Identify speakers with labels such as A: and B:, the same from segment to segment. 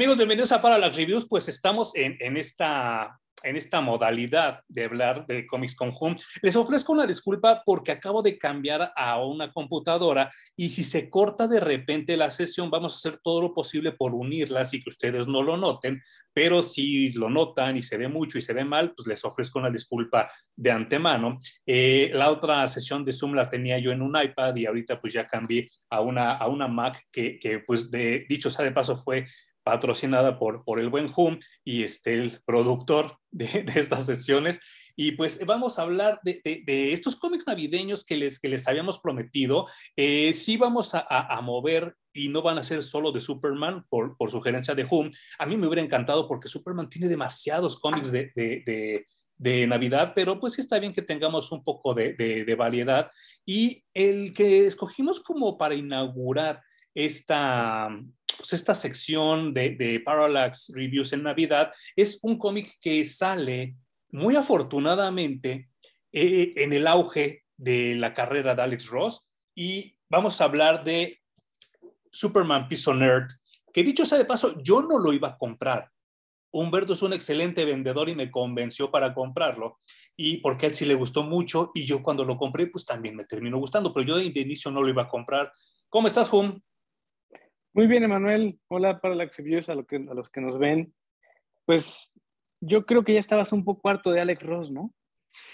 A: Amigos, bienvenidos a Para las Reviews. Pues estamos en, en, esta, en esta modalidad de hablar de Comics con Home. Les ofrezco una disculpa porque acabo de cambiar a una computadora y si se corta de repente la sesión, vamos a hacer todo lo posible por unirlas y que ustedes no lo noten, pero si lo notan y se ve mucho y se ve mal, pues les ofrezco una disculpa de antemano. Eh, la otra sesión de Zoom la tenía yo en un iPad y ahorita pues ya cambié a una, a una Mac que, que pues de, dicho sea de paso fue patrocinada por, por el buen Hum y este, el productor de, de estas sesiones. Y pues vamos a hablar de, de, de, estos cómics navideños que les, que les habíamos prometido. Eh, sí vamos a, a, a, mover y no van a ser solo de Superman por, por sugerencia de Hum. A mí me hubiera encantado porque Superman tiene demasiados cómics de, de, de Navidad, pero pues está bien que tengamos un poco de, de, variedad. Y el que escogimos como para inaugurar esta, pues esta sección de, Parallax Reviews en Navidad es un cómic que sale muy afortunadamente eh, en el auge de la carrera de Alex Ross y vamos a hablar de Superman Piece Nerd, que dicho sea de paso, yo no lo iba a comprar. Humberto es un excelente vendedor y me convenció para comprarlo y porque a él sí le gustó mucho y yo cuando lo compré pues también me terminó gustando, pero yo de inicio no lo iba a comprar. ¿Cómo estás, Hum?
B: Muy bien, Emanuel. Hola para las reviews, a los que nos ven. Pues yo creo que ya estabas un poco harto de Alex Ross, ¿no?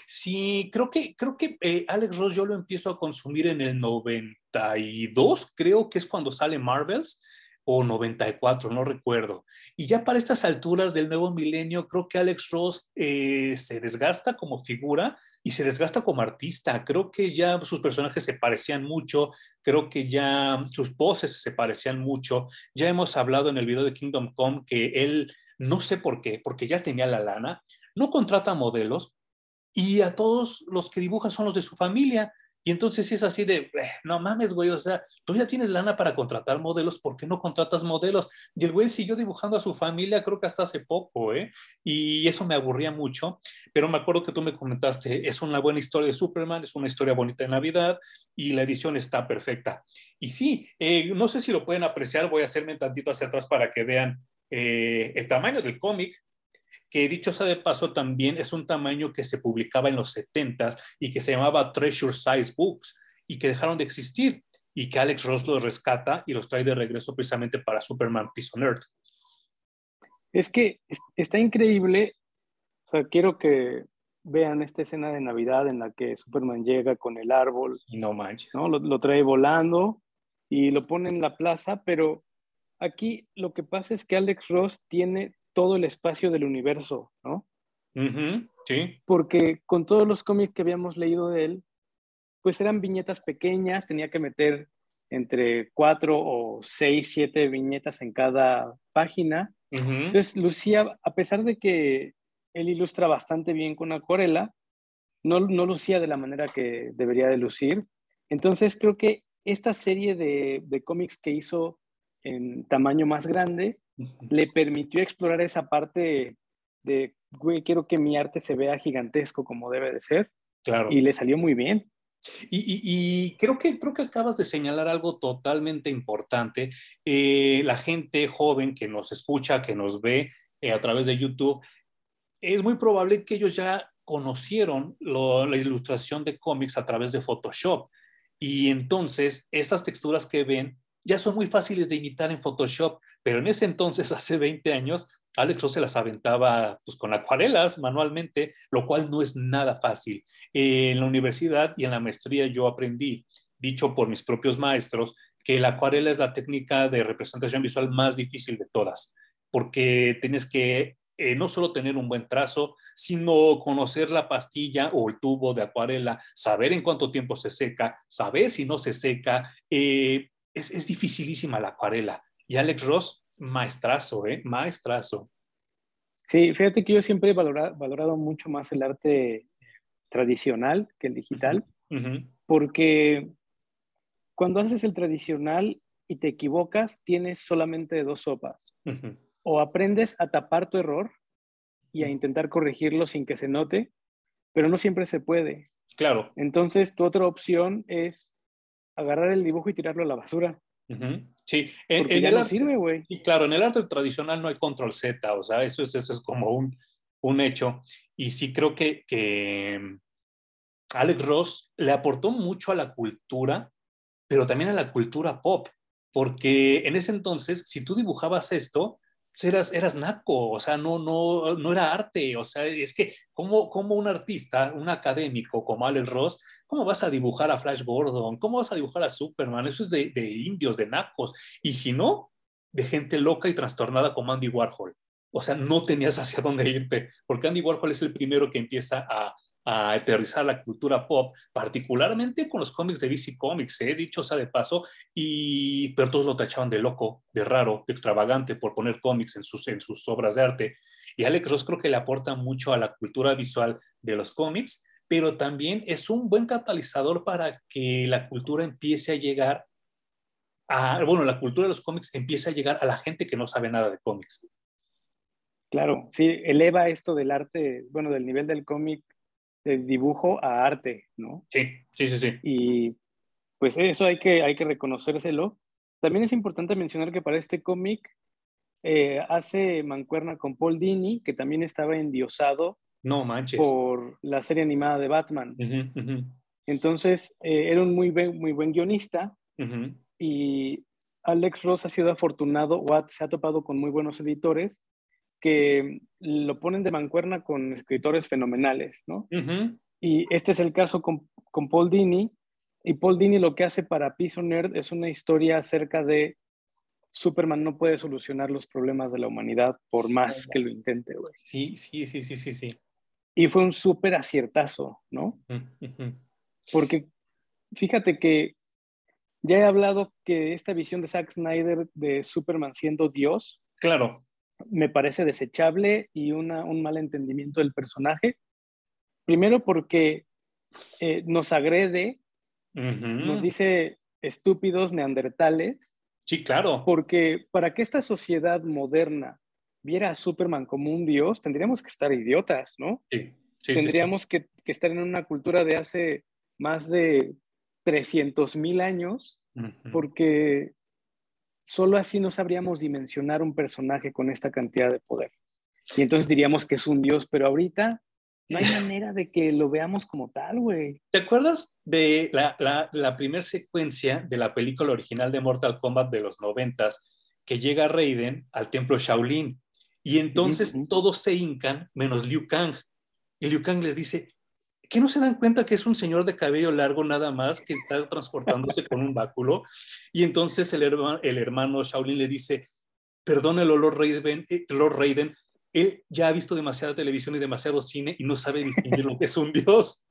A: Sí, creo que, creo que eh, Alex Ross yo lo empiezo a consumir en el 92, creo que es cuando sale Marvels, o 94, no recuerdo. Y ya para estas alturas del nuevo milenio, creo que Alex Ross eh, se desgasta como figura y se desgasta como artista. Creo que ya sus personajes se parecían mucho, creo que ya sus poses se parecían mucho. Ya hemos hablado en el video de Kingdom Come que él, no sé por qué, porque ya tenía la lana, no contrata modelos y a todos los que dibuja son los de su familia. Y entonces es así de, eh, no mames, güey, o sea, tú ya tienes lana para contratar modelos, ¿por qué no contratas modelos? Y el güey siguió dibujando a su familia, creo que hasta hace poco, ¿eh? Y eso me aburría mucho, pero me acuerdo que tú me comentaste, es una buena historia de Superman, es una historia bonita de Navidad y la edición está perfecta. Y sí, eh, no sé si lo pueden apreciar, voy a hacerme tantito hacia atrás para que vean eh, el tamaño del cómic, que dicho sea de paso también es un tamaño que se publicaba en los 70s y que se llamaba Treasure Size Books y que dejaron de existir y que Alex Ross los rescata y los trae de regreso precisamente para Superman Piece on Earth.
B: Es que está increíble, o sea, quiero que vean esta escena de Navidad en la que Superman llega con el árbol.
A: Y no manches.
B: ¿no? Lo, lo trae volando y lo pone en la plaza, pero aquí lo que pasa es que Alex Ross tiene todo el espacio del universo, ¿no?
A: Uh -huh, sí.
B: Porque con todos los cómics que habíamos leído de él, pues eran viñetas pequeñas, tenía que meter entre cuatro o seis, siete viñetas en cada página. Uh -huh. Entonces, Lucía, a pesar de que él ilustra bastante bien con acuarela, no, no lucía de la manera que debería de lucir. Entonces, creo que esta serie de, de cómics que hizo en tamaño más grande, le permitió explorar esa parte de, güey, quiero que mi arte se vea gigantesco como debe de ser.
A: Claro.
B: Y le salió muy bien.
A: Y, y, y creo, que, creo que acabas de señalar algo totalmente importante. Eh, la gente joven que nos escucha, que nos ve eh, a través de YouTube, es muy probable que ellos ya conocieron lo, la ilustración de cómics a través de Photoshop. Y entonces, esas texturas que ven ya son muy fáciles de imitar en Photoshop, pero en ese entonces, hace 20 años, Alex se las aventaba pues, con acuarelas manualmente, lo cual no es nada fácil. Eh, en la universidad y en la maestría yo aprendí, dicho por mis propios maestros, que la acuarela es la técnica de representación visual más difícil de todas, porque tienes que eh, no solo tener un buen trazo, sino conocer la pastilla o el tubo de acuarela, saber en cuánto tiempo se seca, saber si no se seca, eh, es, es dificilísima la acuarela. Y Alex Ross, maestrazo, ¿eh? Maestrazo.
B: Sí, fíjate que yo siempre he valorado, valorado mucho más el arte tradicional que el digital, uh -huh. porque cuando haces el tradicional y te equivocas, tienes solamente dos sopas. Uh -huh. O aprendes a tapar tu error y a intentar corregirlo sin que se note, pero no siempre se puede.
A: Claro.
B: Entonces, tu otra opción es agarrar el dibujo y tirarlo a la basura.
A: Sí,
B: en, el no sirve, güey.
A: Y claro, en el arte tradicional no hay control Z, o sea, eso es, eso es como un, un hecho. Y sí creo que, que mm, Alex Ross le aportó mucho a la cultura, pero también a la cultura pop, porque en ese entonces, si tú dibujabas esto, eras, eras naco, o sea, no, no, no era arte, o sea, es que como un artista, un académico como Alex Ross, ¿cómo vas a dibujar a Flash Gordon? ¿Cómo vas a dibujar a Superman? Eso es de, de indios, de nacos, y si no, de gente loca y trastornada como Andy Warhol. O sea, no tenías hacia dónde irte, porque Andy Warhol es el primero que empieza a, a aterrizar la cultura pop, particularmente con los cómics de DC Comics, ¿eh? dicho sea de paso, y, pero todos lo tachaban de loco, de raro, de extravagante por poner cómics en sus, en sus obras de arte. Y Alex Ross creo que le aporta mucho a la cultura visual de los cómics, pero también es un buen catalizador para que la cultura empiece a llegar a, bueno, la cultura de los cómics empiece a llegar a la gente que no sabe nada de cómics.
B: Claro, sí, eleva esto del arte, bueno, del nivel del cómic de dibujo a arte, ¿no?
A: Sí, sí, sí, sí.
B: Y pues eso hay que, hay que reconocérselo. También es importante mencionar que para este cómic eh, hace mancuerna con Paul Dini, que también estaba endiosado
A: no manches.
B: por la serie animada de Batman. Entonces, eh, era un muy, muy buen guionista y Alex Ross ha sido afortunado o se ha topado con muy buenos editores que lo ponen de mancuerna con escritores fenomenales, ¿no? Y este es el caso con, con, Paul Dini. Y Paul Dini lo que hace para Piece Nerd es una historia acerca de Superman no puede solucionar los problemas de la humanidad por más que lo intente, güey.
A: Sí, sí, sí, sí, sí, sí.
B: Y fue un súper aciertazo, ¿no? Porque fíjate que ya he hablado que esta visión de Zack Snyder de Superman siendo Dios.
A: Claro
B: me parece desechable y una, un mal entendimiento del personaje. Primero porque eh, nos agrede, nos dice estúpidos neandertales.
A: Sí, claro.
B: Porque para que esta sociedad moderna viera a Superman como un dios, tendríamos que estar idiotas, ¿no?
A: Sí.
B: tendríamos Que, que, estar en una cultura de hace más de 300 mil años, porque Solo así no sabríamos dimensionar un personaje con esta cantidad de poder. Y entonces diríamos que es un dios, pero ahorita no hay manera de que lo veamos como tal, güey.
A: ¿Te acuerdas de la, la, primera secuencia de la película original de Mortal Kombat de los noventas, que llega Raiden al templo Shaolin? Y entonces todos se hincan, menos Liu Kang. Y Liu Kang les dice, ¿Qué no se dan cuenta que es un señor de cabello largo nada más que está transportándose con un báculo? Y entonces el, hermano, el Shaolin le dice, perdón el Lord Raiden, eh, Lord Raiden, él ya ha visto demasiada televisión y demasiado cine y no sabe distinguir lo que es un dios.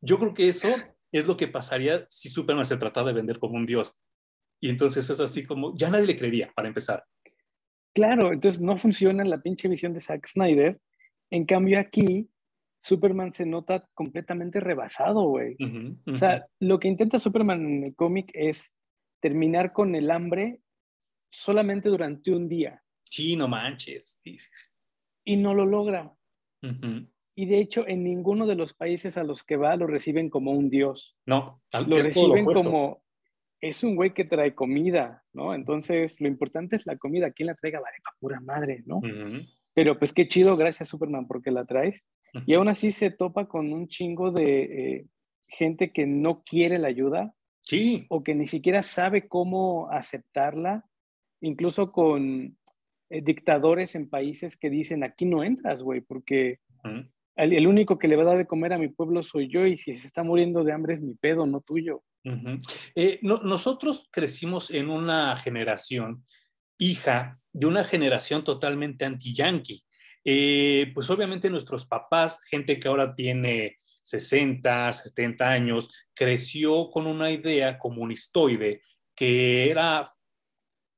A: Yo creo que eso es lo que pasaría si Superman se tratara de vender como un dios. Y entonces es así como, ya nadie le creería, para empezar.
B: Claro, entonces no funciona la pinche visión de Zack Snyder. En cambio aquí Superman se nota completamente rebasado, güey. O sea, lo que intenta Superman en el cómic es terminar con el hambre solamente durante un día.
A: Sí, no manches.
B: Y no lo logra. Y de hecho, en ninguno de los países a los que va lo reciben como un dios.
A: No,
B: lo reciben como es un güey que trae comida, ¿no? Entonces, lo importante es la comida. ¿Quién la traiga? Vale, para pura madre, ¿no? Pero pues qué chido, gracias Superman porque la traes. Y aún así se topa con un chingo de eh, gente que no quiere la ayuda.
A: Sí.
B: O que ni siquiera sabe cómo aceptarla. Incluso con eh, dictadores en países que dicen, aquí no entras, güey, porque el, único que le va a dar de comer a mi pueblo soy yo y si se está muriendo de hambre es mi pedo, no tuyo.
A: Eh, nosotros crecimos en una generación hija de una generación totalmente anti-yankee. Eh, pues obviamente nuestros papás, gente que ahora tiene 60, 70 años, creció con una idea comunistoide que era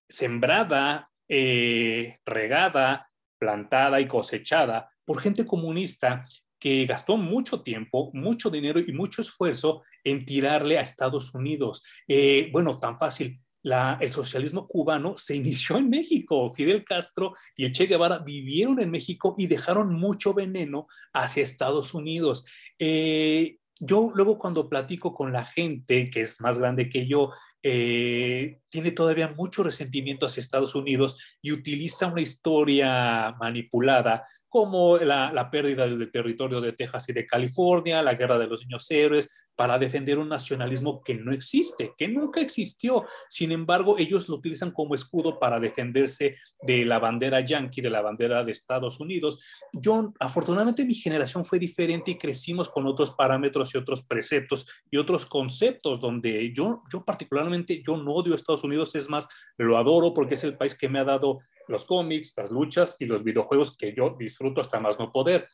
A: sembrada, eh, regada, plantada y cosechada por gente comunista que gastó mucho tiempo, mucho dinero y mucho esfuerzo en tirarle a Estados Unidos. Eh, bueno, tan fácil el socialismo cubano se inició en México. Fidel Castro y el Che Guevara vivieron en México y dejaron mucho veneno hacia Estados Unidos. Eh, yo luego cuando platico con la gente que es más grande que yo eh, tiene todavía mucho resentimiento hacia Estados Unidos y utiliza una historia manipulada como la, la, pérdida del territorio de Texas y de California, la guerra de los niños héroes, para defender un nacionalismo que no existe, que nunca existió. Sin embargo, ellos lo utilizan como escudo para defenderse de la bandera yankee, de la bandera de Estados Unidos. Yo, afortunadamente, mi generación fue diferente y crecimos con otros parámetros y otros preceptos y otros conceptos donde yo, yo particularmente, yo no odio a Estados Unidos, es más, lo adoro porque es el país que me ha dado los cómics, las luchas y los videojuegos que yo disfruto hasta más no poder.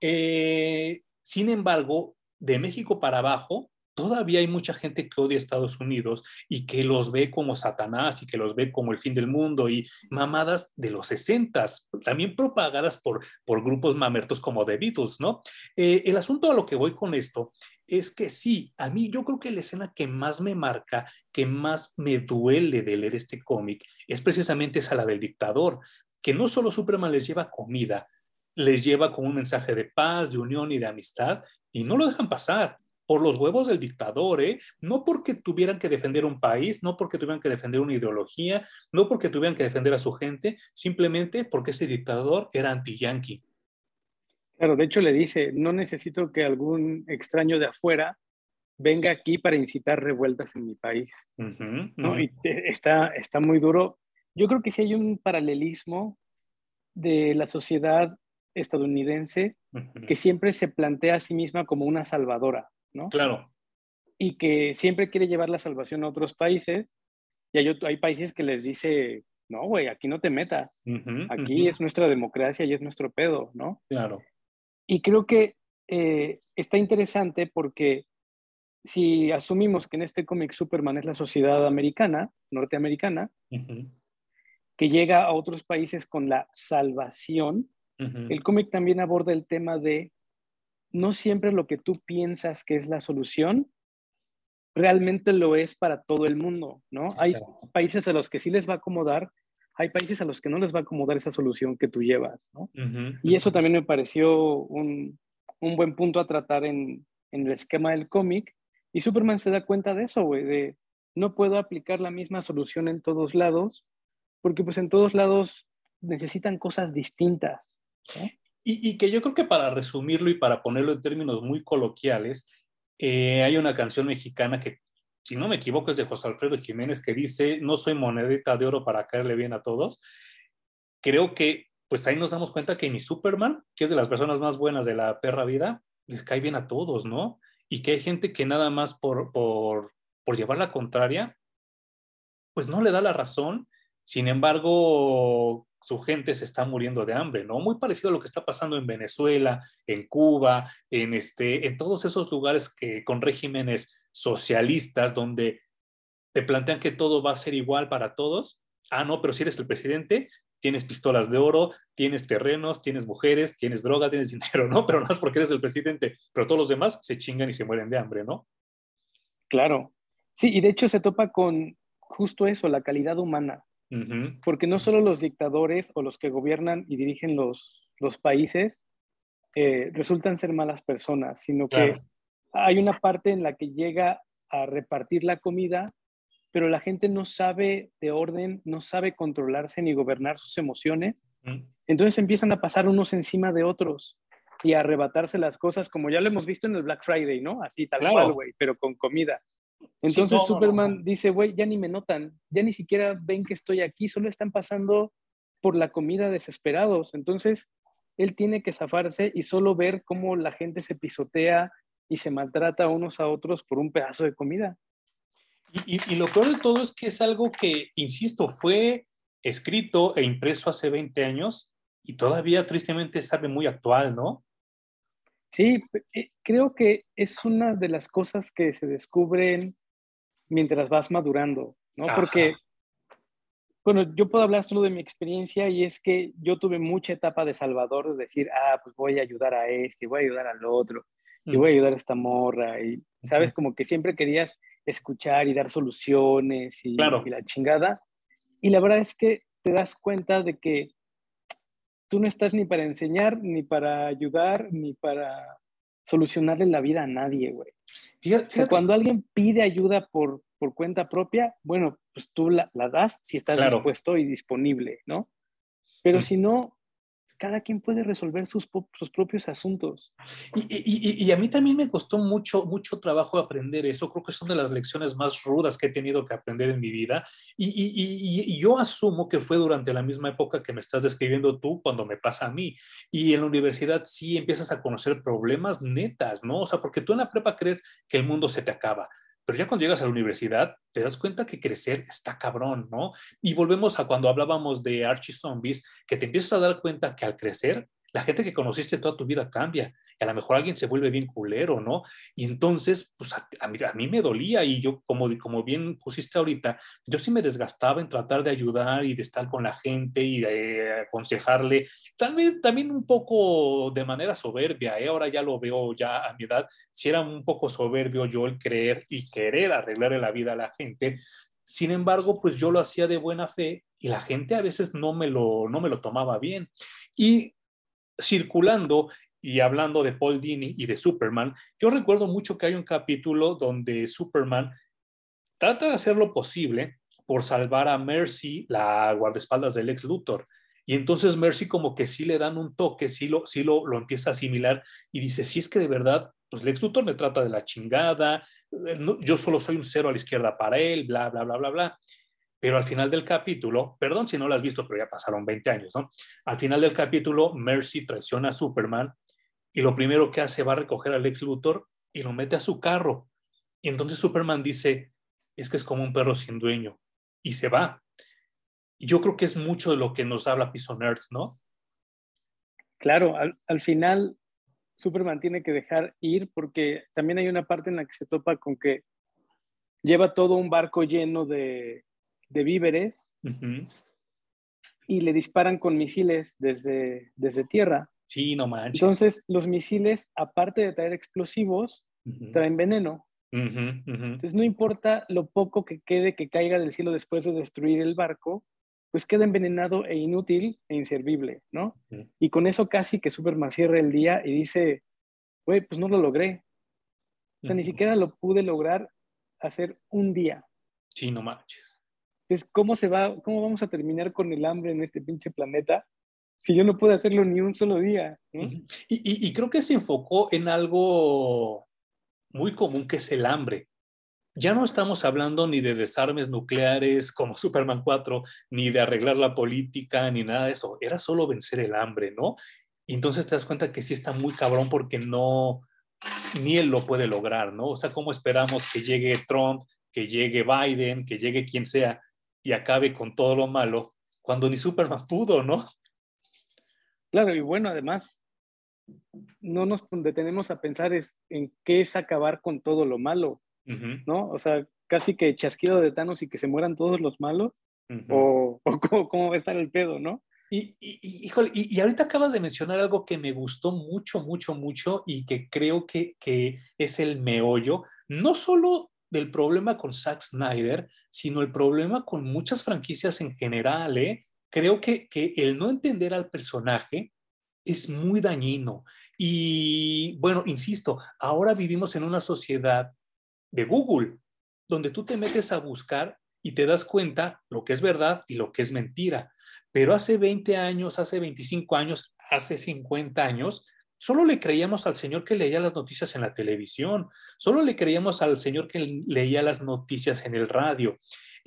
A: Eh, sin embargo, de México para abajo, todavía hay mucha gente que odia a Estados Unidos y que los ve como Satanás y que los ve como el fin del mundo y mamadas de los 60, también propagadas por, por grupos mamertos como The Beatles, ¿no? Eh, el asunto a lo que voy con esto es que sí, a mí yo creo que la escena que más me marca, que más me duele de leer este cómic, es precisamente esa la del dictador, que no solo Superman les lleva comida, les lleva con un mensaje de paz, de unión y de amistad, y no lo dejan pasar por los huevos del dictador, ¿eh? no porque tuvieran que defender un país, no porque tuvieran que defender una ideología, no porque tuvieran que defender a su gente, simplemente porque ese dictador era anti-yanqui.
B: Claro, de hecho le dice, no necesito que algún extraño de afuera venga aquí para incitar revueltas en mi país. ¿no? Y está, está muy duro. Yo creo que sí hay un paralelismo de la sociedad estadounidense que siempre se plantea a sí misma como una salvadora. ¿no?
A: Claro.
B: Y que siempre quiere llevar la salvación a otros países. Y hay, hay países que les dice, no, güey, aquí no te metas. aquí es nuestra democracia y es nuestro pedo, ¿no?
A: Claro.
B: Y creo que eh, está interesante porque si asumimos que en este cómic Superman es la sociedad americana, norteamericana, que llega a otros países con la salvación, el cómic también aborda el tema de no siempre lo que tú piensas que es la solución realmente lo es para todo el mundo, ¿no? Hay países a los que sí les va a acomodar, hay países a los que no les va a acomodar esa solución que tú llevas, ¿no? Y eso también me pareció un, buen punto a tratar en, el esquema del cómic. Y Superman se da cuenta de eso, güey, de no puedo aplicar la misma solución en todos lados, porque pues en todos lados necesitan cosas distintas.
A: Y, que yo creo que para resumirlo y para ponerlo en términos muy coloquiales, eh, hay una canción mexicana que, si no me equivoco, es de José Alfredo Jiménez que dice, no soy monedita de oro para caerle bien a todos. Creo que pues ahí nos damos cuenta que ni Superman, que es de las personas más buenas de la perra vida, les cae bien a todos, ¿no? Y que hay gente que nada más por, por, por llevar la contraria, pues no le da la razón. Sin embargo, su gente se está muriendo de hambre, ¿no? Muy parecido a lo que está pasando en Venezuela, en Cuba, en, este, en todos esos lugares que, con regímenes socialistas donde te plantean que todo va a ser igual para todos. Ah, no, pero si eres el presidente, tienes pistolas de oro, tienes terrenos, tienes mujeres, tienes droga, tienes dinero, ¿no? Pero no es porque eres el presidente, pero todos los demás se chingan y se mueren de hambre, ¿no?
B: Claro. Sí, y de hecho se topa con justo eso, la calidad humana. Porque no solo los dictadores o los que gobiernan y dirigen los, los países eh, resultan ser malas personas, sino que hay una parte en la que llega a repartir la comida, pero la gente no sabe de orden, no sabe controlarse ni gobernar sus emociones. Entonces empiezan a pasar unos encima de otros y a arrebatarse las cosas, como ya lo hemos visto en el Black Friday, ¿no? Así tal cual, güey, pero con comida. Entonces Superman dice, güey, ya ni me notan, ya ni siquiera ven que estoy aquí, solo están pasando por la comida desesperados. Entonces, él tiene que zafarse y solo ver cómo la gente se pisotea y se maltrata unos a otros por un pedazo de comida.
A: Y, y, lo peor de todo es que es algo que, insisto, fue escrito e impreso hace 20 años y todavía tristemente sabe muy actual, ¿no?
B: Sí, eh, creo que es una de las cosas que se descubren mientras vas madurando, ¿no? Porque, bueno, yo puedo hablar solo de mi experiencia y es que yo tuve mucha etapa de Salvador de decir, ah, pues voy a ayudar a este, voy a ayudar al otro, y voy a ayudar a esta morra, y, ¿sabes? Como que siempre querías escuchar y dar soluciones y, y la chingada. Y la verdad es que te das cuenta de que tú no estás ni para enseñar, ni para ayudar, ni para solucionarle la vida a nadie, güey. cuando alguien pide ayuda por por cuenta propia, bueno, pues tú la, das si estás dispuesto y disponible, ¿no? Pero mm. si no, cada quien puede resolver sus, sus propios asuntos.
A: Y, y, a mí también me costó mucho, mucho trabajo aprender eso. Creo que son de las lecciones más rudas que he tenido que aprender en mi vida. Y, yo asumo que fue durante la misma época que me estás describiendo tú cuando me pasa a mí. Y en la universidad sí empiezas a conocer problemas netas, ¿no? O sea, porque tú en la prepa crees que el mundo se te acaba pero ya cuando llegas a la universidad, te das cuenta que crecer está cabrón, ¿no? Y volvemos a cuando hablábamos de Archie Zombies, que te empiezas a dar cuenta que al crecer, la gente que conociste toda tu vida cambia a lo mejor alguien se vuelve bien culero, ¿no? Y entonces, pues a, mí, a mí, me dolía y yo, como, como bien pusiste ahorita, yo sí me desgastaba en tratar de ayudar y de estar con la gente y de aconsejarle, tal vez también un poco de manera soberbia, ¿eh? ahora ya lo veo ya a mi edad, si era un poco soberbio yo el creer y querer arreglarle la vida a la gente, sin embargo, pues yo lo hacía de buena fe y la gente a veces no me lo, no me lo tomaba bien. Y circulando y hablando de Paul Dini y de Superman, yo recuerdo mucho que hay un capítulo donde Superman trata de hacer lo posible por salvar a Mercy, la guardaespaldas del ex Luthor. Y entonces Mercy como que sí le dan un toque, sí lo, sí lo, lo empieza a asimilar y dice, si es que de verdad, pues Lex Luthor me trata de la chingada, eh, yo solo soy un cero a la izquierda para él, bla, bla, bla, bla, bla. Pero al final del capítulo, perdón si no lo has visto, pero ya pasaron 20 años, ¿no? Al final del capítulo, Mercy traiciona a Superman y lo primero que hace va a recoger al ex Luthor y lo mete a su carro. Y entonces Superman dice, es que es como un perro sin dueño y se va. Yo creo que es mucho de lo que nos habla Pison Earth, ¿no?
B: Claro, al, final Superman tiene que dejar ir porque también hay una parte en la que se topa con que lleva todo un barco lleno de, víveres y le disparan con misiles desde, desde tierra.
A: Sí, no manches.
B: Entonces, los misiles, aparte de traer explosivos, traen veneno. Entonces, no importa lo poco que quede que caiga del cielo después de destruir el barco, pues queda envenenado e inútil e inservible, ¿no? Y con eso casi que Superman cierra el día y dice, güey, pues no lo logré. O sea, ni siquiera lo pude lograr hacer un día.
A: Sí, no manches.
B: Entonces, ¿cómo se va, cómo vamos a terminar con el hambre en este pinche planeta? Si yo no puedo hacerlo ni un solo día.
A: Y, creo que se enfocó en algo muy común que es el hambre. Ya no estamos hablando ni de desarmes nucleares como Superman 4, ni de arreglar la política, ni nada de eso. Era solo vencer el hambre, ¿no? Y entonces te das cuenta que sí está muy cabrón porque no, ni él lo puede lograr, ¿no? O sea, ¿cómo esperamos que llegue Trump, que llegue Biden, que llegue quien sea y acabe con todo lo malo cuando ni Superman pudo, ¿no?
B: Claro, y bueno, además, no nos detenemos a pensar en qué es acabar con todo lo malo, ¿no? O sea, casi que chasquido de Thanos y que se mueran todos los malos, o, cómo, va a estar el pedo, ¿no?
A: Y, y, híjole, y, ahorita acabas de mencionar algo que me gustó mucho, mucho, mucho y que creo que, que es el meollo, no solo del problema con Zack Snyder, sino el problema con muchas franquicias en general, ¿eh? Creo que, el no entender al personaje es muy dañino. Y bueno, insisto, ahora vivimos en una sociedad de Google, donde tú te metes a buscar y te das cuenta lo que es verdad y lo que es mentira. Pero hace 20 años, hace 25 años, hace 50 años, solo le creíamos al señor que leía las noticias en la televisión, solo le creíamos al señor que leía las noticias en el radio.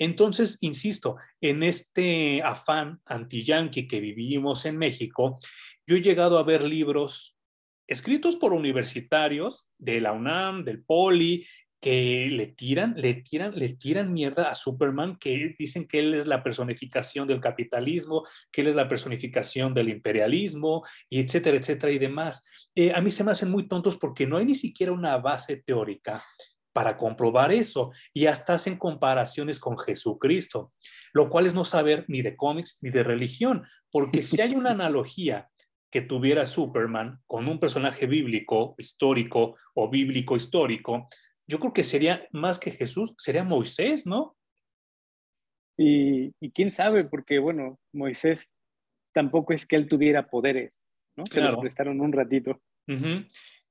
A: Entonces, insisto, en este afán anti-yanqui que vivimos en México, yo he llegado a ver libros escritos por universitarios de la UNAM, del Poli, que le tiran, le tiran, le tiran mierda a Superman, que dicen que él es la personificación del capitalismo, que él es la personificación del imperialismo, y etcétera, etcétera, y demás. Eh, a mí se me hacen muy tontos porque no hay ni siquiera una base teórica para comprobar eso y hasta hacen comparaciones con Jesucristo, lo cual es no saber ni de cómics ni de religión, porque si hay una analogía que tuviera Superman con un personaje bíblico histórico o bíblico histórico, yo creo que sería más que Jesús, sería Moisés, ¿no?
B: Y, quién sabe, porque bueno, Moisés tampoco es que él tuviera poderes, ¿no? Se los prestaron un ratito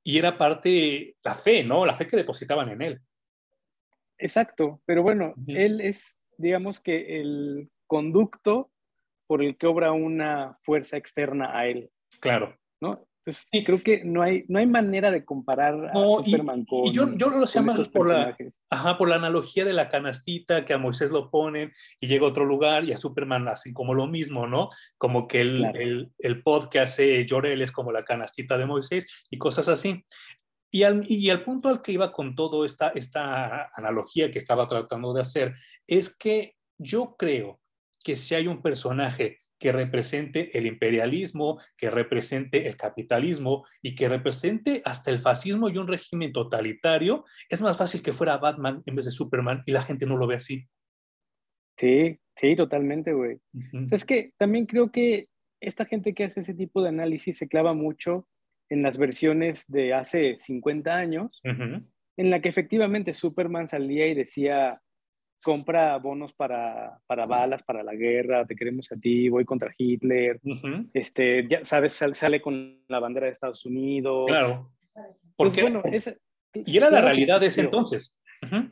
A: y era parte la fe, ¿no? La fe que depositaban en él.
B: Exacto, pero bueno, él es, digamos que el conducto por el que obra una fuerza externa a él.
A: Claro.
B: ¿No? Entonces, sí. creo que no hay, no hay manera de comparar a Superman con.
A: Y yo, yo lo sé más por la, ajá, por la analogía de la canastita que a Moisés lo ponen y llega a otro lugar y a Superman hacen como lo mismo, ¿no? Como que el, el, el pod que hace Jorel es como la canastita de Moisés y cosas así. Y al, y al punto al que iba con todo esta, esta analogía que estaba tratando de hacer es que yo creo que si hay un personaje que represente el imperialismo, que represente el capitalismo y que represente hasta el fascismo y un régimen totalitario, es más fácil que fuera Batman en vez de Superman y la gente no lo ve así.
B: Sí, sí, totalmente, güey. es que también creo que esta gente que hace ese tipo de análisis se clava mucho en las versiones de hace 50 años, en la que efectivamente Superman salía y decía, compra bonos para, para, balas, para la guerra, te queremos a ti, voy contra Hitler, este, ya sabes, sale, con la bandera de Estados Unidos.
A: Claro. Pues Porque, bueno, y era la realidad de ese entonces.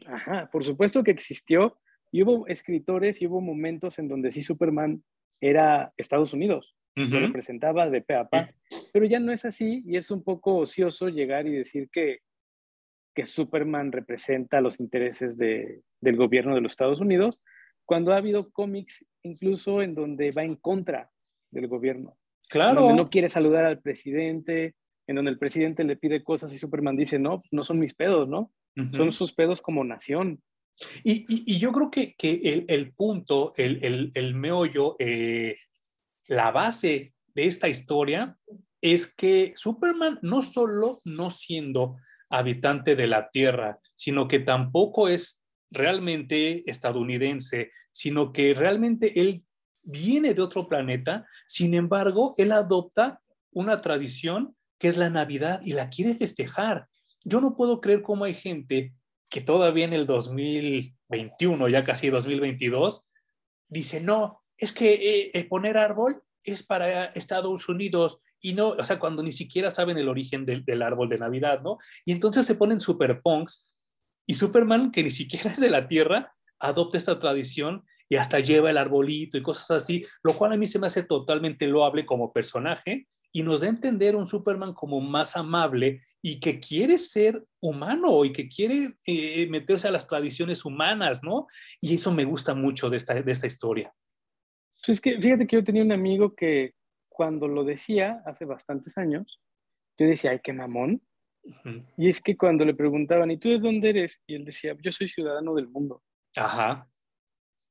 B: Ajá, por supuesto que existió. Y hubo escritores y hubo momentos en donde sí Superman era Estados Unidos, lo representaba de pe a pa, pero ya no es así y es un poco ocioso llegar y decir que que Superman representa los intereses de, del gobierno de los Estados Unidos, cuando ha habido cómics incluso en donde va en contra del gobierno.
A: Claro.
B: donde no quiere saludar al presidente, en donde el presidente le pide cosas y Superman dice, no, no son mis pedos, ¿no? Son sus pedos como nación.
A: Y, y, yo creo que, que el, el, punto, el, el, el meollo, eh, la base de esta historia es que Superman no solo no siendo habitante de la Tierra, sino que tampoco es realmente estadounidense, sino que realmente él viene de otro planeta, sin embargo, él adopta una tradición que es la Navidad y la quiere festejar. Yo no puedo creer cómo hay gente que todavía en el 2021, ya casi 2022, dice, no, es que eh, el poner árbol es para Estados Unidos y no, o sea, cuando ni siquiera saben el origen del, del árbol de Navidad, ¿no? Y entonces se ponen super punks y Superman, que ni siquiera es de la Tierra, adopta esta tradición y hasta lleva el arbolito y cosas así, lo cual a mí se me hace totalmente loable como personaje y nos da a entender un Superman como más amable y que quiere ser humano y que quiere eh, meterse a las tradiciones humanas, ¿no? Y eso me gusta mucho de esta, de esta historia.
B: Pues es que fíjate que yo tenía un amigo que cuando lo decía hace bastantes años, yo decía, ay, qué mamón. Y es que cuando le preguntaban, ¿y tú de dónde eres? Y él decía, yo soy ciudadano del mundo.
A: Ajá.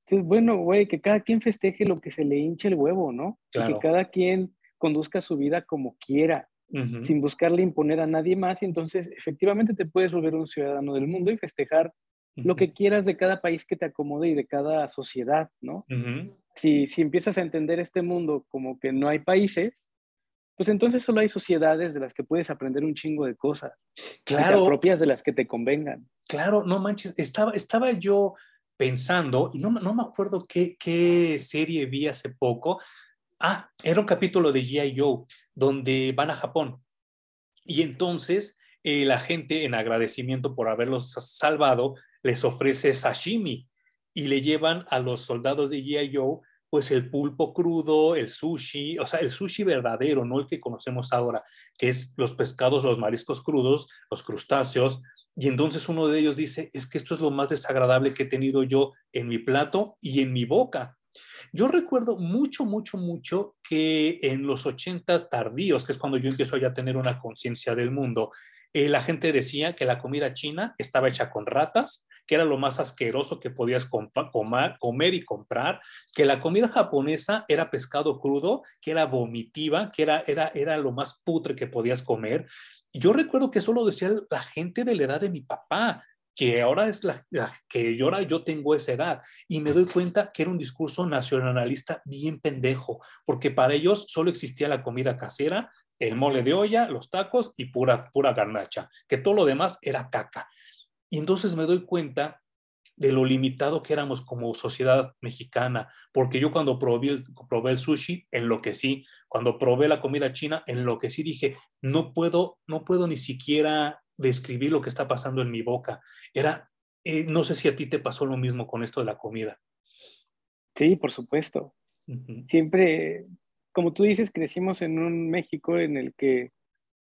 B: Entonces, bueno, güey, que cada quien festeje lo que se le hinche el huevo, ¿no? que cada quien conduzca su vida como quiera, sin buscarle imponer a nadie más. Y entonces, efectivamente, te puedes volver un ciudadano del mundo y festejar lo que quieras de cada país que te acomode y de cada sociedad, ¿no? si, si empiezas a entender este mundo como que no hay países, pues entonces solo hay sociedades de las que puedes aprender un chingo de cosas. Claro. propias de las que te convengan.
A: Claro, no manches, estaba, estaba yo pensando, y no, no me acuerdo qué, qué serie vi hace poco. Ah, era un capítulo de G.I. Joe, donde van a Japón. Y entonces eh, la gente, en agradecimiento por haberlos salvado, les ofrece sashimi y le llevan a los soldados de G.I. Joe pues el pulpo crudo, el sushi, o sea, el sushi verdadero, no el que conocemos ahora, que es los pescados, los mariscos crudos, los crustáceos. Y entonces uno de ellos dice, es que esto es lo más desagradable que he tenido yo en mi plato y en mi boca. Yo recuerdo mucho, mucho, mucho que en los ochentas tardíos, que es cuando yo empiezo ya a tener una conciencia del mundo, eh, la gente decía que la comida china estaba hecha con ratas, que era lo más asqueroso que podías comer y comprar, que la comida japonesa era pescado crudo, que era vomitiva, que era, era, era lo más putre que podías comer. yo recuerdo que eso lo decía la gente de la edad de mi papá, que ahora es la, que yo ahora yo tengo esa edad y me doy cuenta que era un discurso nacionalista bien pendejo, porque para ellos solo existía la comida casera, el mole de olla, los tacos y pura pura garnacha, que todo lo demás era caca. Y entonces me doy cuenta de lo limitado que éramos como sociedad mexicana, porque yo cuando probé el, probé el sushi, enloquecí, cuando probé la comida china, enloquecí, dije, no puedo, no puedo ni siquiera describir lo que está pasando en mi boca. Era Eh, no sé si a ti te pasó lo mismo con esto de la comida.
B: Sí, por supuesto. Siempre, como tú dices, crecimos en un México en el que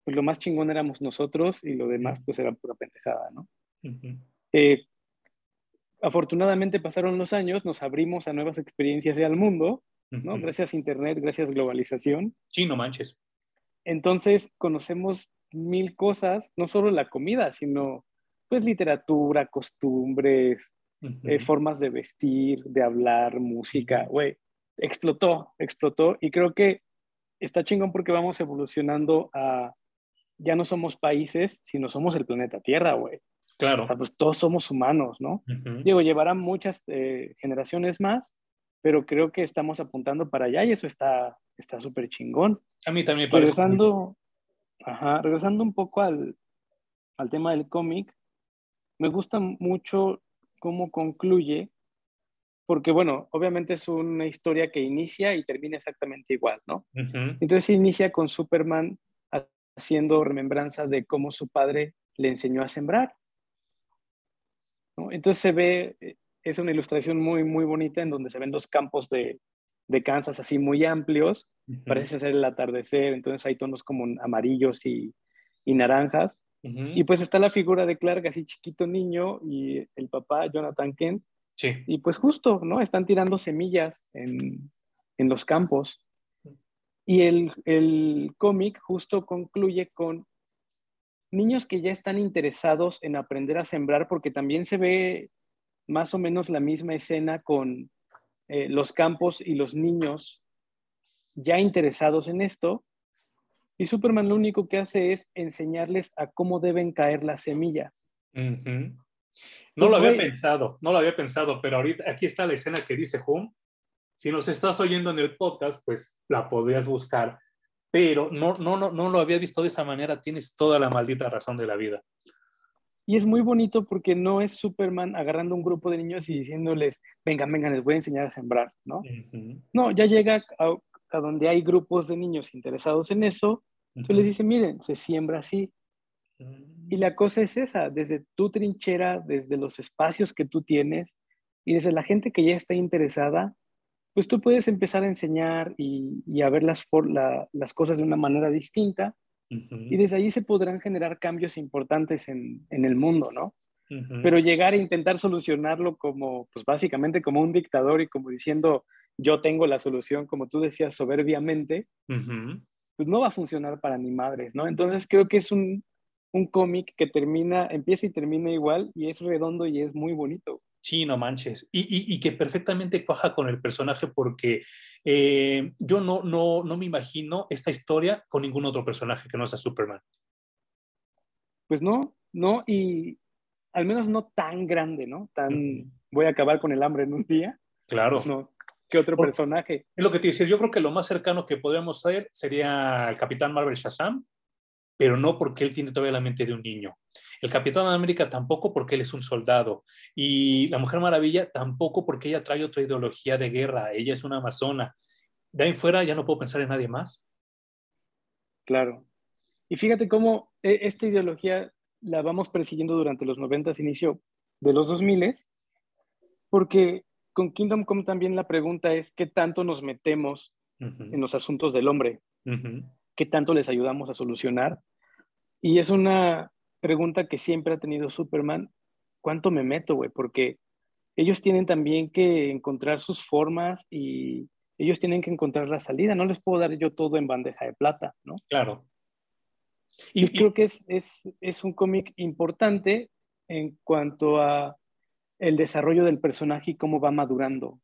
B: pues, lo más chingón éramos nosotros y lo demás pues era pura pendejada, ¿no? Eh, afortunadamente pasaron los años, nos abrimos a nuevas experiencias y al mundo, ¿no? Gracias a Internet, gracias a globalización.
A: Sí, no manches.
B: Entonces conocemos mil cosas, no solo la comida, sino pues literatura, costumbres, eh, formas de vestir, de hablar, música, güey, explotó, explotó y creo que está chingón porque vamos evolucionando a, ya no somos países, sino somos el planeta Tierra, güey.
A: Claro.
B: O sea, pues todos somos humanos, ¿no? Digo, llevará muchas eh, generaciones más, pero creo que estamos apuntando para allá y eso está súper chingón.
A: A mí también parece.
B: Regresando, ajá, regresando un poco al, al tema del cómic, me gusta mucho cómo concluye, porque bueno, obviamente es una historia que inicia y termina exactamente igual, ¿no? Entonces inicia con Superman haciendo remembranza de cómo su padre le enseñó a sembrar. Entonces se ve, es una ilustración muy, muy bonita en donde se ven los campos de, de Kansas así muy amplios, parece ser el atardecer, entonces hay tonos como amarillos y, y naranjas, y pues está la figura de Clark, así chiquito niño, y el papá, Jonathan Kent.
A: Sí.
B: Y pues justo, ¿no? Están tirando semillas en, en los campos. Y el, el cómic justo concluye con niños que ya están interesados en aprender a sembrar, porque también se ve más o menos la misma escena con eh, los campos y los niños ya interesados en esto, y Superman lo único que hace es enseñarles a cómo deben caer las semillas.
A: No lo había pensado, no lo había pensado, pero ahorita aquí está la escena que dice Hum. Si nos estás oyendo en el podcast, pues la podrías buscar, pero no, no, no, no lo había visto de esa manera. Tienes toda la maldita razón de la vida.
B: Y es muy bonito porque no es Superman agarrando un grupo de niños y diciéndoles, vengan, vengan, les voy a enseñar a sembrar, ¿no? No, ya llega a, a, donde hay grupos de niños interesados en eso les dice, miren, se siembra así. Y la cosa es esa, desde tu trinchera, desde los espacios que tú tienes y desde la gente que ya está interesada, pues tú puedes empezar a enseñar y, a ver las, las cosas de una manera distinta y desde ahí se podrán generar cambios importantes en, en el mundo, ¿no? Pero llegar a intentar solucionarlo como, pues básicamente como un dictador y como diciendo, yo tengo la solución, como tú decías soberbiamente, pues no va a funcionar para ni madres, ¿no? Entonces creo que es un, un cómic que termina, empieza y termina igual y es redondo y es muy bonito.
A: Sí, no manches. Y, y, y que perfectamente cuaja con el personaje porque eh, yo no, no, no me imagino esta historia con ningún otro personaje que no sea Superman.
B: Pues no, no, y al menos no tan grande, ¿no? Tan, voy a acabar con el hambre en un día.
A: Claro.
B: Pues no, ¿Qué otro personaje?
A: Es lo que te decía, yo creo que lo más cercano que podríamos hacer sería el Capitán Marvel Shazam, pero no porque él tiene todavía la mente de un niño. El Capitán América tampoco porque él es un soldado. Y la Mujer Maravilla tampoco porque ella trae otra ideología de guerra. Ella es una amazona. De ahí fuera ya no puedo pensar en nadie más.
B: Claro. Y fíjate cómo eh, esta ideología la vamos persiguiendo durante los 90, inicio de los 2000, porque con Kingdom Come también la pregunta es qué tanto nos metemos en los asuntos del hombre, qué tanto les ayudamos a solucionar. Y es una pregunta que siempre ha tenido Superman, ¿cuánto me meto, güey? Porque ellos tienen también que encontrar sus formas y ellos tienen que encontrar la salida. No les puedo dar yo todo en bandeja de plata, ¿no?
A: Claro.
B: Y, creo que es, es, es un cómic importante en cuanto a el desarrollo del personaje y cómo va madurando.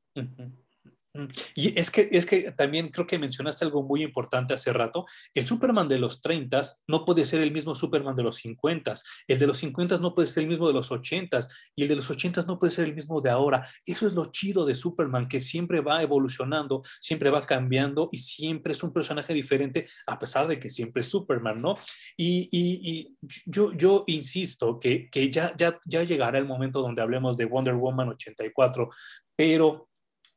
A: Y es que, es que también creo que mencionaste algo muy importante hace rato. El Superman de los 30 no puede ser el mismo Superman de los 50. El de los 50 no puede ser el mismo de los 80 y el de los 80 no puede ser el mismo de ahora. Eso es lo chido de Superman, que siempre va evolucionando, siempre va cambiando y siempre es un personaje diferente a pesar de que siempre es Superman, ¿no? Y, y, yo, yo insisto que, que ya, ya, ya llegará el momento donde hablemos de Wonder Woman 84, pero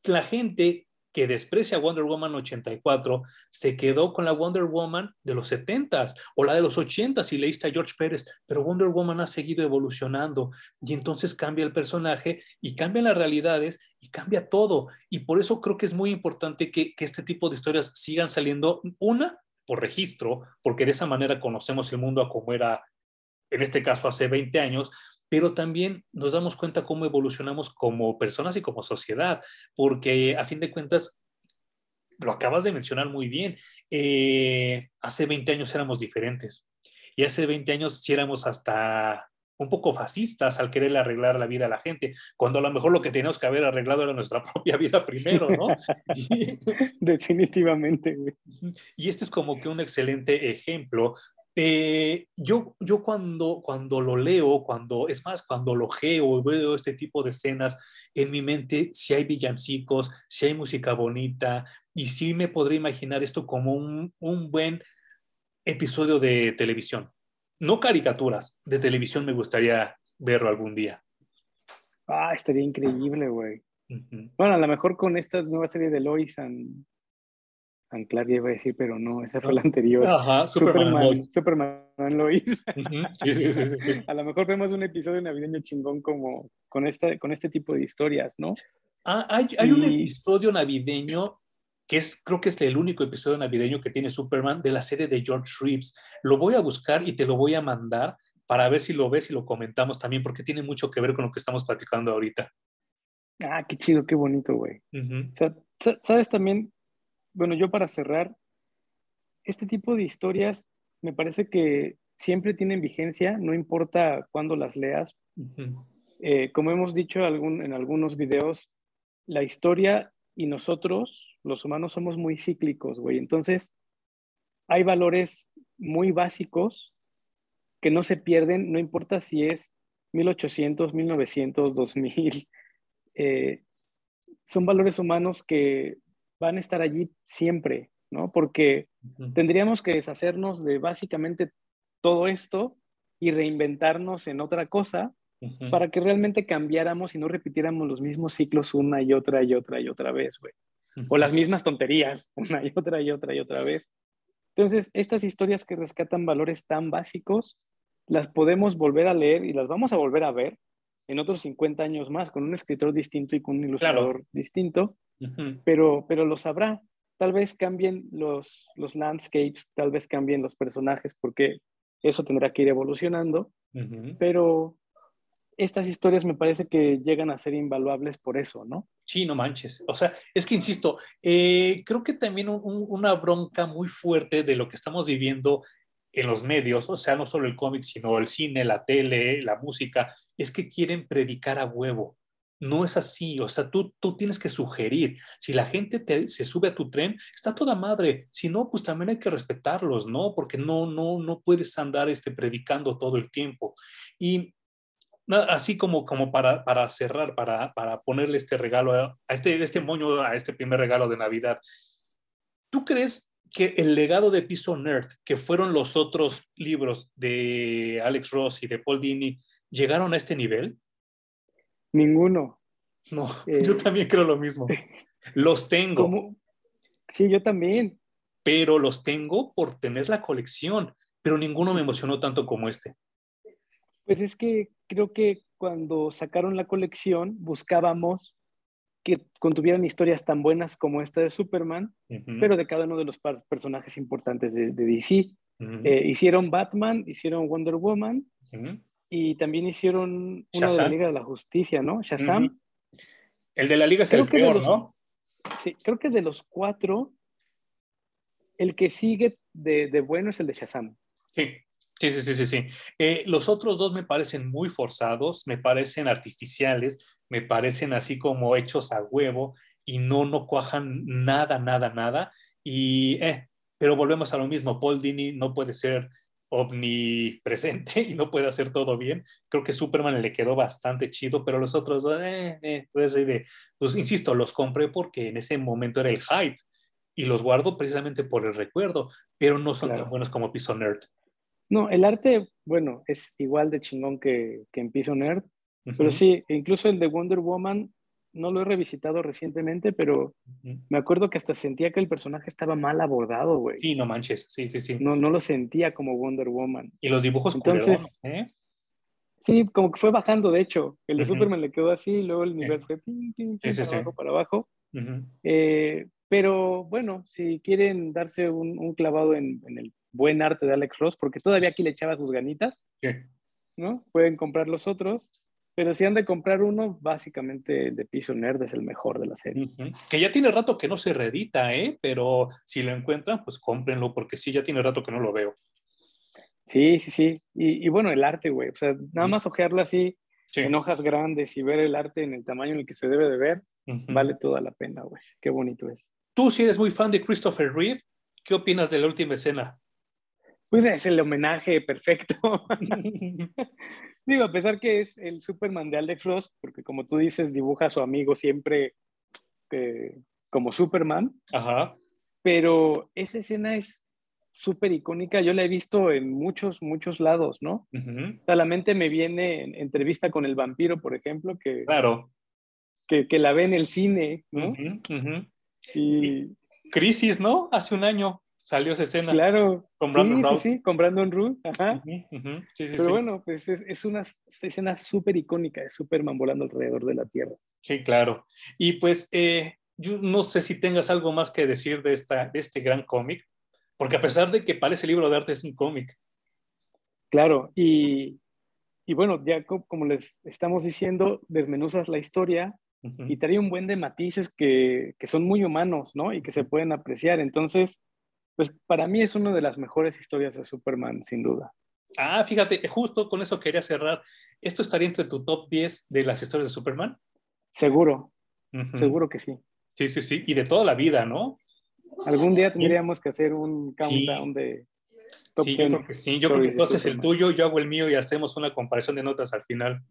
A: la gente que desprecia a Wonder Woman 84 se quedó con la Wonder Woman de los 70s o la de los 80s y leíste a George Pérez, pero Wonder Woman ha seguido evolucionando y entonces cambia el personaje y cambia las realidades y cambia todo. Y por eso creo que es muy importante que, que este tipo de historias sigan saliendo, una, por registro, porque de esa manera conocemos el mundo a como era, en este caso, hace 20 años, pero también nos damos cuenta cómo evolucionamos como personas y como sociedad, porque a fin de cuentas, lo acabas de mencionar muy bien, eh, hace 20 años éramos diferentes y hace 20 años sí éramos hasta un poco fascistas al querer arreglar la vida a la gente, cuando a lo mejor lo que teníamos que haber arreglado era nuestra propia vida primero, ¿no?
B: Definitivamente.
A: Y este es como que un excelente ejemplo eh, yo, yo cuando, cuando lo leo, cuando, es más, cuando lo geo y veo este tipo de escenas, en mi mente si hay villancicos, si hay música bonita, y sí me podría imaginar esto como un, un buen episodio de televisión. No caricaturas, de televisión me gustaría verlo algún día.
B: Ah, estaría increíble, güey. Bueno, a lo mejor con esta nueva serie de Lois and Anclar iba a decir, pero no, esa fue la anterior.
A: Ajá, Superman.
B: Superman, lo hizo. sí, sí, sí, a lo mejor vemos un episodio navideño chingón como con, esta, con este tipo de historias, ¿no?
A: Ah, hay, hay un episodio navideño que es, creo que es el único episodio navideño que tiene Superman de la serie de George Reeves. Lo voy a buscar y te lo voy a mandar para ver si lo ves y lo comentamos también, porque tiene mucho que ver con lo que estamos platicando ahorita.
B: Ah, qué chido, qué bonito, güey. ¿Sabes también bueno, yo para cerrar, este tipo de historias me parece que siempre tienen vigencia, no importa cuándo las leas. Eh, como hemos dicho en algunos videos, la historia y nosotros, los humanos, somos muy cíclicos, güey. Entonces, hay valores muy básicos que no se pierden, no importa si es 1800, 1900, 2000. son valores humanos que van a estar allí siempre, ¿no? Porque tendríamos que deshacernos de básicamente todo esto y reinventarnos en otra cosa para que realmente cambiáramos y no repitiéramos los mismos ciclos una y otra y otra y otra vez, güey. O las mismas tonterías una y otra y otra y otra vez. Entonces, estas historias que rescatan valores tan básicos, las podemos volver a leer y las vamos a volver a ver en otros 50 años más, con un escritor distinto y con un ilustrador distinto, pero, pero lo sabrá. Tal vez cambien los, los landscapes, tal vez cambien los personajes, porque eso tendrá que ir evolucionando, pero estas historias me parece que llegan a ser invaluables por eso, ¿no?
A: Sí, no manches. O sea, es que insisto, eh, creo que también una bronca muy fuerte de lo que estamos viviendo en los medios, o sea, no solo el cómic, sino el cine, la tele, la música, es que quieren predicar a huevo. No es así, o sea, tú, tú tienes que sugerir. Si la gente te, se sube a tu tren, está toda madre. Si no, pues también hay que respetarlos, ¿no? Porque no, no, no puedes andar este, predicando todo el tiempo. Y así como, como para, para cerrar, para, para ponerle este regalo, a, este, este moño, a este primer regalo de Navidad, ¿tú crees que el legado de Piso Nerd, que fueron los otros libros de Alex Ross y de Paul Dini, llegaron a este nivel?
B: Ninguno.
A: No, eh, yo también creo lo mismo. Los tengo.
B: Sí, yo también.
A: Pero los tengo por tener la colección, pero ninguno me emocionó tanto como este.
B: Pues es que creo que cuando sacaron la colección buscábamos que contuvieran historias tan buenas como esta de Superman, pero de cada uno de los personajes importantes de, DC. Eh, hicieron Batman, hicieron Wonder Woman y también hicieron uno de la Liga de la Justicia, ¿no? Shazam.
A: El de la Liga es el peor, ¿no?
B: Sí, creo que de los cuatro, el que sigue de, de bueno es el de Shazam.
A: Sí, Sí, sí, sí, sí. Eh, los otros dos me parecen muy forzados, me parecen artificiales, me parecen así como hechos a huevo y no, no cuajan nada, nada, nada. Y, eh, pero volvemos a lo mismo, Paul Dini no puede ser omnipresente y no puede hacer todo bien. Creo que Superman le quedó bastante chido, pero los otros eh, eh, pues, de, pues insisto, los compré porque en ese momento era el hype y los guardo precisamente por el recuerdo, pero no son tan buenos como Piso Nerd.
B: No, el arte, bueno, es igual de chingón que, que en Piso Nerd, pero sí, incluso el de Wonder Woman no lo he revisitado recientemente, pero me acuerdo que hasta sentía que el personaje estaba mal abordado, güey.
A: Sí, no manches, sí, sí, sí.
B: No, no lo sentía como Wonder Woman.
A: Y los dibujos Entonces, ¿eh?
B: Sí, como que fue bajando, de hecho. El de Superman le quedó así, luego el nivel fue ping, ping, ping, para abajo, para abajo. Eh, pero bueno, si quieren darse un, clavado en, el buen arte de Alex Ross, porque todavía aquí le echaba sus ganitas, ¿no? Pueden comprar los otros. Pero si han de comprar uno, básicamente de piso nerd es el mejor de la serie.
A: Que ya tiene rato que no se reedita, ¿eh? Pero si lo encuentran, pues cómprenlo, porque sí, ya tiene rato que no lo veo.
B: Sí, sí, sí. Y, bueno, el arte, güey. O sea, nada más ojearlo así en hojas grandes y ver el arte en el tamaño en el que se debe de ver, vale toda la pena, güey. Qué bonito es.
A: Tú, si eres muy fan de Christopher Reeve, ¿qué opinas de la última escena?
B: Pues es el homenaje perfecto. Digo, a pesar que es el Superman de Alex Ross, porque como tú dices, dibuja a su amigo siempre eh, como Superman.
A: Ajá.
B: Pero esa escena es súper icónica. Yo la he visto en muchos, muchos lados, ¿no? Uh la mente me viene en entrevista con el vampiro, por ejemplo, que,
A: claro.
B: que, que la ve en el cine, ¿no?
A: y... Crisis, ¿no? Hace un año salió esa escena.
B: Claro. Con Brandon sí, sí, sí, con Brandon Root. Ajá. Pero bueno, pues es, una escena súper icónica de Superman volando alrededor de la Tierra.
A: Sí, claro. Y pues eh, yo no sé si tengas algo más que decir de, esta, de este gran cómic, porque a pesar de que parece libro de arte, es un cómic.
B: Claro, y, y bueno, ya como les estamos diciendo, desmenuzas la historia y trae un buen de matices que, que son muy humanos, ¿no? Y que se pueden apreciar. Entonces, pues para mí es una de las mejores historias de Superman, sin duda.
A: Ah, fíjate, justo con eso quería cerrar. ¿Esto estaría entre tu top 10 de las historias de Superman?
B: Seguro, seguro que sí.
A: Sí, sí, sí, y de toda la vida, ¿no?
B: Algún día tendríamos que hacer un countdown de
A: top sí, 10. Yo creo que sí, yo creo que haces el tuyo, yo hago el mío y hacemos una comparación de notas al final.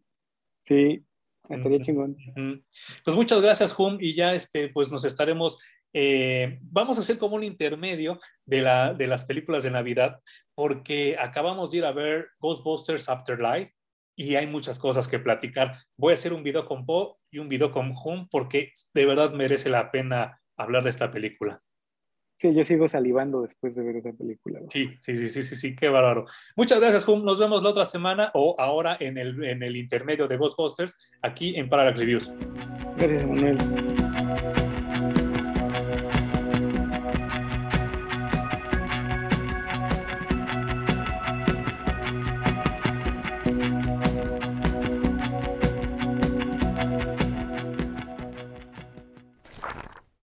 B: Sí, estaría chingón.
A: Pues muchas gracias, Hum, y ya este, pues nos estaremos eh, vamos a hacer como un intermedio de, la, de las películas de Navidad, porque acabamos de ir a ver Ghostbusters Afterlife y hay muchas cosas que platicar. Voy a hacer un video con Bo y un video con Hum, porque de verdad merece la pena hablar de esta película.
B: Sí, yo sigo salivando después de ver esa película.
A: Sí, sí, sí, sí, sí, sí, qué bárbaro. Muchas gracias, Hum. Nos vemos la otra semana o ahora en el, en el intermedio de Ghostbusters aquí en Parallax Reviews.
B: Gracias, Manuel.